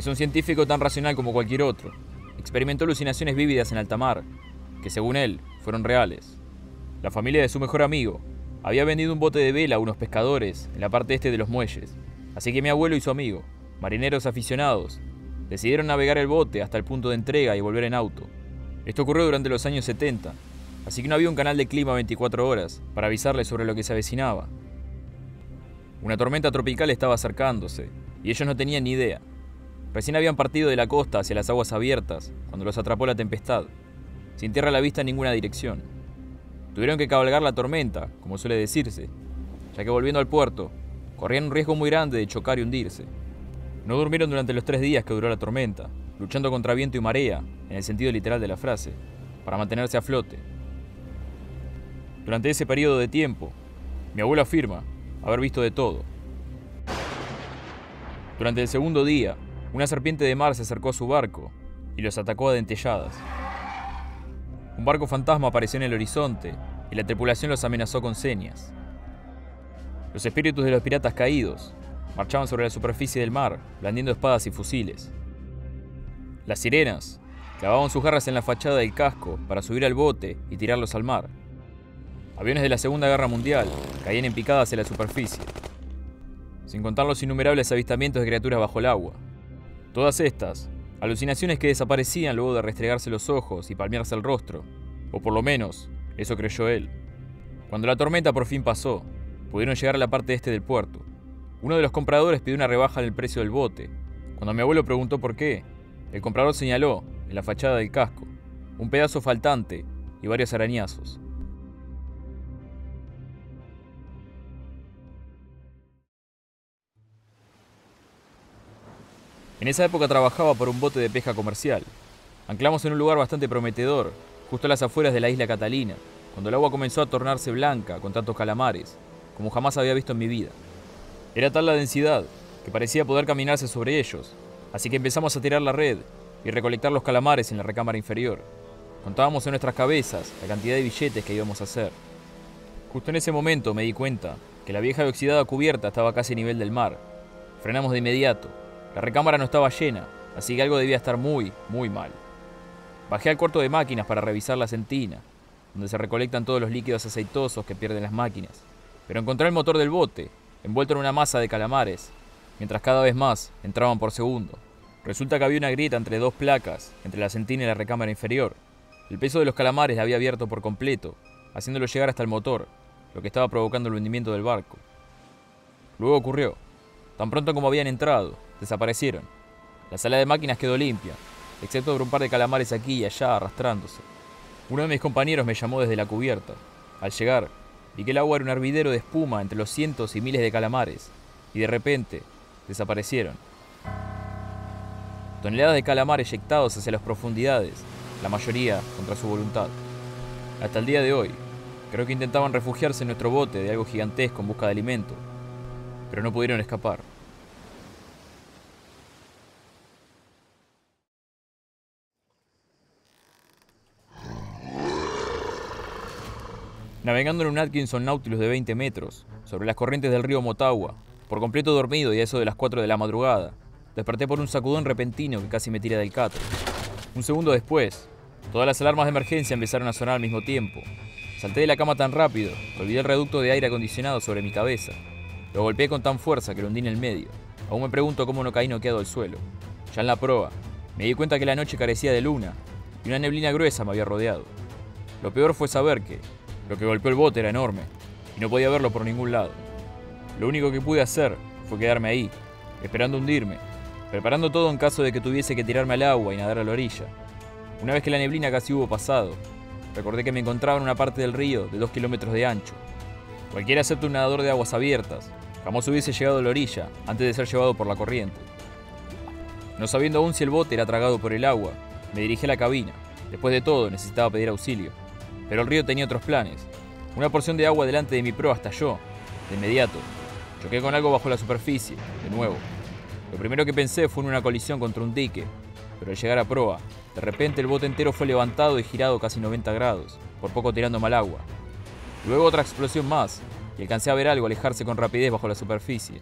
es un científico tan racional como cualquier otro. Experimentó alucinaciones vívidas en alta mar, que según él fueron reales. La familia de su mejor amigo había vendido un bote de vela a unos pescadores en la parte este de los muelles, así que mi abuelo y su amigo, marineros aficionados, decidieron navegar el bote hasta el punto de entrega y volver en auto. Esto ocurrió durante los años 70, así que no había un canal de clima 24 horas para avisarles sobre lo que se avecinaba. Una tormenta tropical estaba acercándose, y ellos no tenían ni idea. Recién habían partido de la costa hacia las aguas abiertas, cuando los atrapó la tempestad, sin tierra a la vista en ninguna dirección. Tuvieron que cabalgar la tormenta, como suele decirse, ya que volviendo al puerto, corrían un riesgo muy grande de chocar y hundirse. No durmieron durante los tres días que duró la tormenta, luchando contra viento y marea, en el sentido literal de la frase, para mantenerse a flote. Durante ese periodo de tiempo, mi abuelo afirma haber visto de todo. Durante el segundo día, una serpiente de mar se acercó a su barco y los atacó a dentelladas. Un barco fantasma apareció en el horizonte y la tripulación los amenazó con señas. Los espíritus de los piratas caídos marchaban sobre la superficie del mar, blandiendo espadas y fusiles. Las sirenas clavaban sus garras en la fachada del casco para subir al bote y tirarlos al mar. Aviones de la Segunda Guerra Mundial caían en picadas en la superficie, sin contar los innumerables avistamientos de criaturas bajo el agua. Todas estas Alucinaciones que desaparecían luego de restregarse los ojos y palmearse el rostro, o por lo menos, eso creyó él. Cuando la tormenta por fin pasó, pudieron llegar a la parte este del puerto. Uno de los compradores pidió una rebaja en el precio del bote. Cuando mi abuelo preguntó por qué, el comprador señaló, en la fachada del casco, un pedazo faltante y varios arañazos. En esa época trabajaba por un bote de pesca comercial. Anclamos en un lugar bastante prometedor, justo a las afueras de la isla Catalina, cuando el agua comenzó a tornarse blanca con tantos calamares, como jamás había visto en mi vida. Era tal la densidad que parecía poder caminarse sobre ellos, así que empezamos a tirar la red y recolectar los calamares en la recámara inferior. Contábamos en nuestras cabezas la cantidad de billetes que íbamos a hacer. Justo en ese momento me di cuenta que la vieja y oxidada cubierta estaba casi a nivel del mar. Frenamos de inmediato la recámara no estaba llena, así que algo debía estar muy, muy mal. Bajé al cuarto de máquinas para revisar la centina, donde se recolectan todos los líquidos aceitosos que pierden las máquinas. Pero encontré el motor del bote, envuelto en una masa de calamares, mientras cada vez más entraban por segundo. Resulta que había una grieta entre dos placas, entre la centina y la recámara inferior. El peso de los calamares la había abierto por completo, haciéndolo llegar hasta el motor, lo que estaba provocando el hundimiento del barco. Luego ocurrió. Tan pronto como habían entrado, desaparecieron. La sala de máquinas quedó limpia, excepto por un par de calamares aquí y allá arrastrándose. Uno de mis compañeros me llamó desde la cubierta. Al llegar, vi que el agua era un hervidero de espuma entre los cientos y miles de calamares, y de repente desaparecieron. Toneladas de calamares eyectados hacia las profundidades, la mayoría contra su voluntad. Hasta el día de hoy, creo que intentaban refugiarse en nuestro bote de algo gigantesco en busca de alimento, pero no pudieron escapar. Navegando en un Atkinson Nautilus de 20 metros, sobre las corrientes del río Motagua, por completo dormido y a eso de las 4 de la madrugada, desperté por un sacudón repentino que casi me tira del catre. Un segundo después, todas las alarmas de emergencia empezaron a sonar al mismo tiempo. Salté de la cama tan rápido que olvidé el reducto de aire acondicionado sobre mi cabeza. Lo golpeé con tan fuerza que lo hundí en el medio. Aún me pregunto cómo no caí noqueado al suelo. Ya en la proa, me di cuenta que la noche carecía de luna y una neblina gruesa me había rodeado. Lo peor fue saber que, lo que golpeó el bote era enorme y no podía verlo por ningún lado. Lo único que pude hacer fue quedarme ahí, esperando hundirme, preparando todo en caso de que tuviese que tirarme al agua y nadar a la orilla. Una vez que la neblina casi hubo pasado, recordé que me encontraba en una parte del río de dos kilómetros de ancho. Cualquiera excepto un nadador de aguas abiertas jamás hubiese llegado a la orilla antes de ser llevado por la corriente. No sabiendo aún si el bote era tragado por el agua, me dirigí a la cabina. Después de todo, necesitaba pedir auxilio. Pero el río tenía otros planes. Una porción de agua delante de mi proa estalló. De inmediato. Choqué con algo bajo la superficie, de nuevo. Lo primero que pensé fue en una colisión contra un dique, pero al llegar a proa, de repente el bote entero fue levantado y girado casi 90 grados, por poco tirando mal agua. Luego otra explosión más, y alcancé a ver algo alejarse con rapidez bajo la superficie.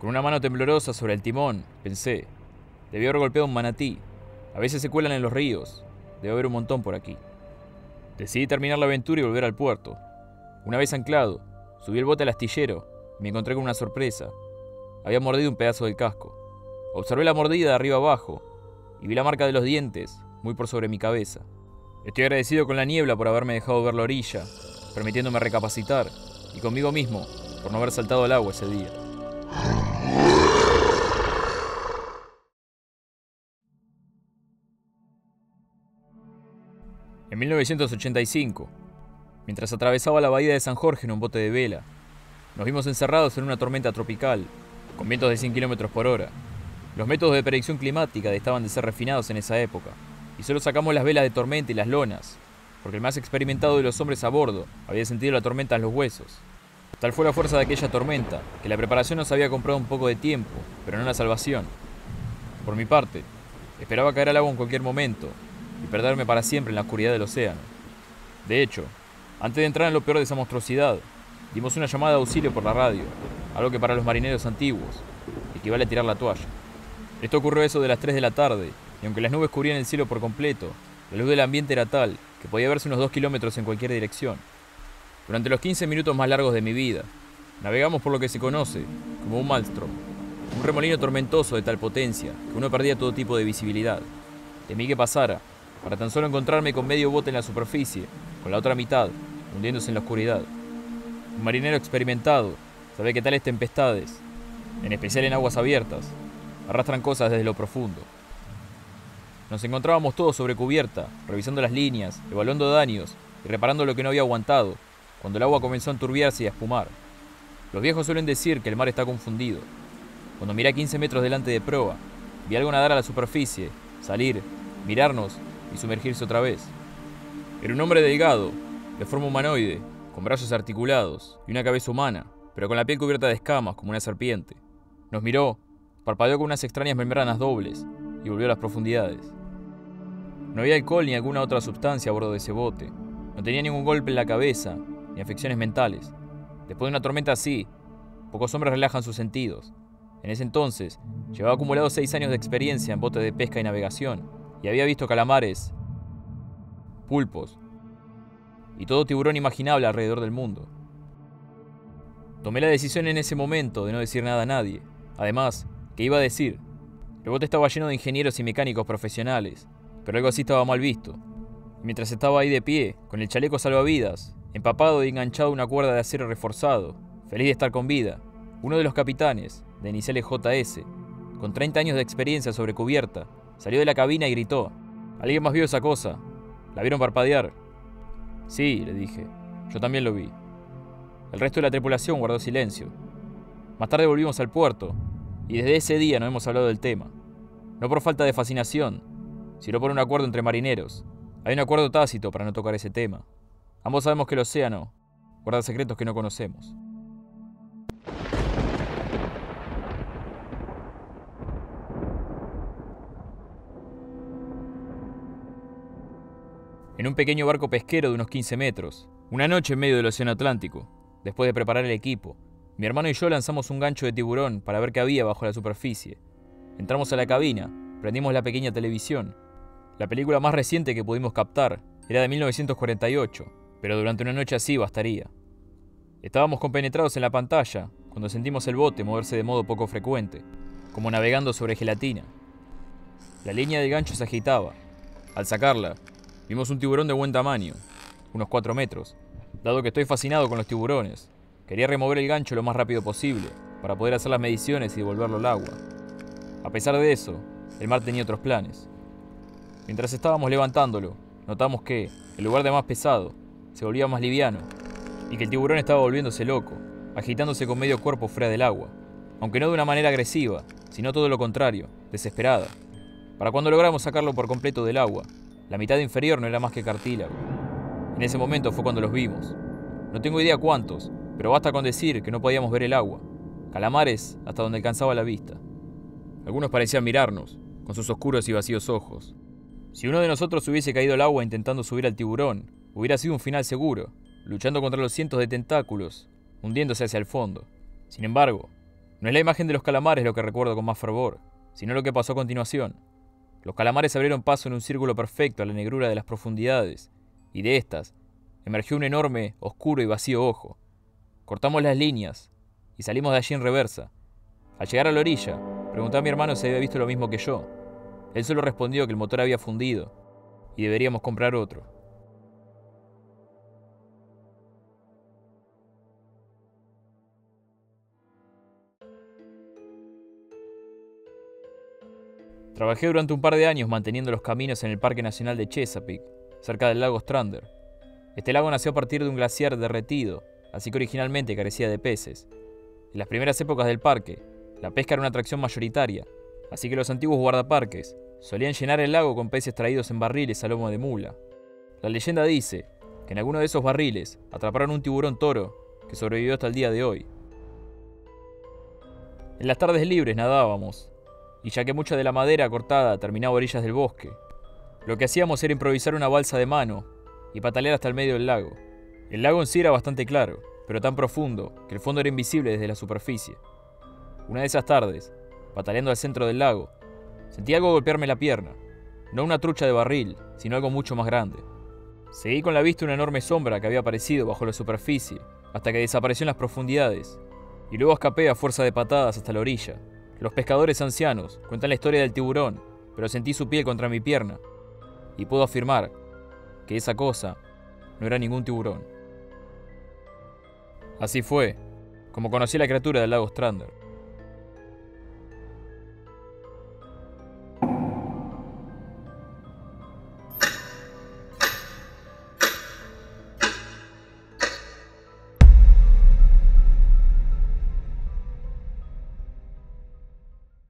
Con una mano temblorosa sobre el timón, pensé, debió haber golpeado un manatí. A veces se cuelan en los ríos. Debe haber un montón por aquí. Decidí terminar la aventura y volver al puerto. Una vez anclado, subí el bote al astillero y me encontré con una sorpresa. Había mordido un pedazo del casco. Observé la mordida de arriba abajo y vi la marca de los dientes muy por sobre mi cabeza. Estoy agradecido con la niebla por haberme dejado ver la orilla, permitiéndome recapacitar, y conmigo mismo por no haber saltado al agua ese día. En 1985, mientras atravesaba la bahía de San Jorge en un bote de vela, nos vimos encerrados en una tormenta tropical, con vientos de 100 km por hora. Los métodos de predicción climática estaban de ser refinados en esa época, y solo sacamos las velas de tormenta y las lonas, porque el más experimentado de los hombres a bordo había sentido la tormenta en los huesos. Tal fue la fuerza de aquella tormenta, que la preparación nos había comprado un poco de tiempo, pero no la salvación. Por mi parte, esperaba caer al agua en cualquier momento y perderme para siempre en la oscuridad del océano. De hecho, antes de entrar en lo peor de esa monstruosidad, dimos una llamada de auxilio por la radio, algo que para los marineros antiguos equivale a tirar la toalla. Esto ocurrió eso de las 3 de la tarde, y aunque las nubes cubrían el cielo por completo, la luz del ambiente era tal que podía verse unos 2 kilómetros en cualquier dirección. Durante los 15 minutos más largos de mi vida, navegamos por lo que se conoce como un maelstrom, un remolino tormentoso de tal potencia que uno perdía todo tipo de visibilidad. Temí que pasara, para tan solo encontrarme con medio bote en la superficie, con la otra mitad hundiéndose en la oscuridad. Un marinero experimentado sabe que tales tempestades, en especial en aguas abiertas, arrastran cosas desde lo profundo. Nos encontrábamos todos sobre cubierta, revisando las líneas, evaluando daños y reparando lo que no había aguantado cuando el agua comenzó a enturbiarse y a espumar. Los viejos suelen decir que el mar está confundido. Cuando miré a 15 metros delante de proa, vi algo nadar a la superficie, salir, mirarnos y sumergirse otra vez. Era un hombre delgado, de forma humanoide, con brazos articulados y una cabeza humana, pero con la piel cubierta de escamas como una serpiente. Nos miró, parpadeó con unas extrañas membranas dobles y volvió a las profundidades. No había alcohol ni alguna otra sustancia a bordo de ese bote. No tenía ningún golpe en la cabeza, ni afecciones mentales. Después de una tormenta así, pocos hombres relajan sus sentidos. En ese entonces, llevaba acumulado seis años de experiencia en botes de pesca y navegación, y había visto calamares, pulpos y todo tiburón imaginable alrededor del mundo. Tomé la decisión en ese momento de no decir nada a nadie. Además, ¿qué iba a decir? El bote estaba lleno de ingenieros y mecánicos profesionales, pero algo así estaba mal visto. Mientras estaba ahí de pie, con el chaleco salvavidas empapado y enganchado a una cuerda de acero reforzado, feliz de estar con vida, uno de los capitanes, de iniciales JS, con 30 años de experiencia sobre cubierta, salió de la cabina y gritó, ¿Alguien más vio esa cosa? ¿La vieron parpadear? Sí, le dije, yo también lo vi. El resto de la tripulación guardó silencio. Más tarde volvimos al puerto, y desde ese día no hemos hablado del tema. No por falta de fascinación, sino por un acuerdo entre marineros. Hay un acuerdo tácito para no tocar ese tema. Ambos sabemos que el océano guarda secretos que no conocemos. En un pequeño barco pesquero de unos 15 metros, una noche en medio del Océano Atlántico, después de preparar el equipo, mi hermano y yo lanzamos un gancho de tiburón para ver qué había bajo la superficie. Entramos a la cabina, prendimos la pequeña televisión. La película más reciente que pudimos captar era de 1948 pero durante una noche así bastaría. Estábamos compenetrados en la pantalla cuando sentimos el bote moverse de modo poco frecuente, como navegando sobre gelatina. La línea del gancho se agitaba. Al sacarla, vimos un tiburón de buen tamaño, unos 4 metros. Dado que estoy fascinado con los tiburones, quería remover el gancho lo más rápido posible para poder hacer las mediciones y devolverlo al agua. A pesar de eso, el mar tenía otros planes. Mientras estábamos levantándolo, notamos que, en lugar de más pesado, se volvía más liviano, y que el tiburón estaba volviéndose loco, agitándose con medio cuerpo fuera del agua, aunque no de una manera agresiva, sino todo lo contrario, desesperada. Para cuando logramos sacarlo por completo del agua, la mitad inferior no era más que cartílago. En ese momento fue cuando los vimos. No tengo idea cuántos, pero basta con decir que no podíamos ver el agua. Calamares hasta donde alcanzaba la vista. Algunos parecían mirarnos, con sus oscuros y vacíos ojos. Si uno de nosotros hubiese caído al agua intentando subir al tiburón, Hubiera sido un final seguro, luchando contra los cientos de tentáculos, hundiéndose hacia el fondo. Sin embargo, No es la imagen de los calamares lo que recuerdo con más fervor, sino lo que pasó a continuación. Los calamares abrieron paso en un círculo perfecto a la negrura de las profundidades, y de estas emergió un enorme, oscuro y vacío ojo. Cortamos las líneas y salimos de allí en reversa. Al llegar a la orilla, pregunté a mi hermano si había visto lo mismo que yo. Él solo respondió que el motor había fundido y deberíamos comprar otro. Trabajé durante un par de años manteniendo los caminos en el Parque Nacional de Chesapeake, cerca del lago Strander. Este lago nació a partir de un glaciar derretido, así que originalmente carecía de peces. En las primeras épocas del parque, la pesca era una atracción mayoritaria, así que los antiguos guardaparques solían llenar el lago con peces traídos en barriles a lomo de mula. La leyenda dice que en alguno de esos barriles atraparon un tiburón toro que sobrevivió hasta el día de hoy. En las tardes libres nadábamos, y ya que mucha de la madera cortada terminaba orillas del bosque, lo que hacíamos era improvisar una balsa de mano y patalear hasta el medio del lago. El lago en sí era bastante claro, pero tan profundo que el fondo era invisible desde la superficie. Una de esas tardes, pataleando al centro del lago, sentí algo golpearme la pierna. No una trucha de barril, sino algo mucho más grande. Seguí con la vista una enorme sombra que había aparecido bajo la superficie, hasta que desapareció en las profundidades, y luego escapé a fuerza de patadas hasta la orilla. Los pescadores ancianos cuentan la historia del tiburón, pero sentí su piel contra mi pierna, y puedo afirmar que esa cosa no era ningún tiburón. Así fue como conocí a la criatura del lago Strander.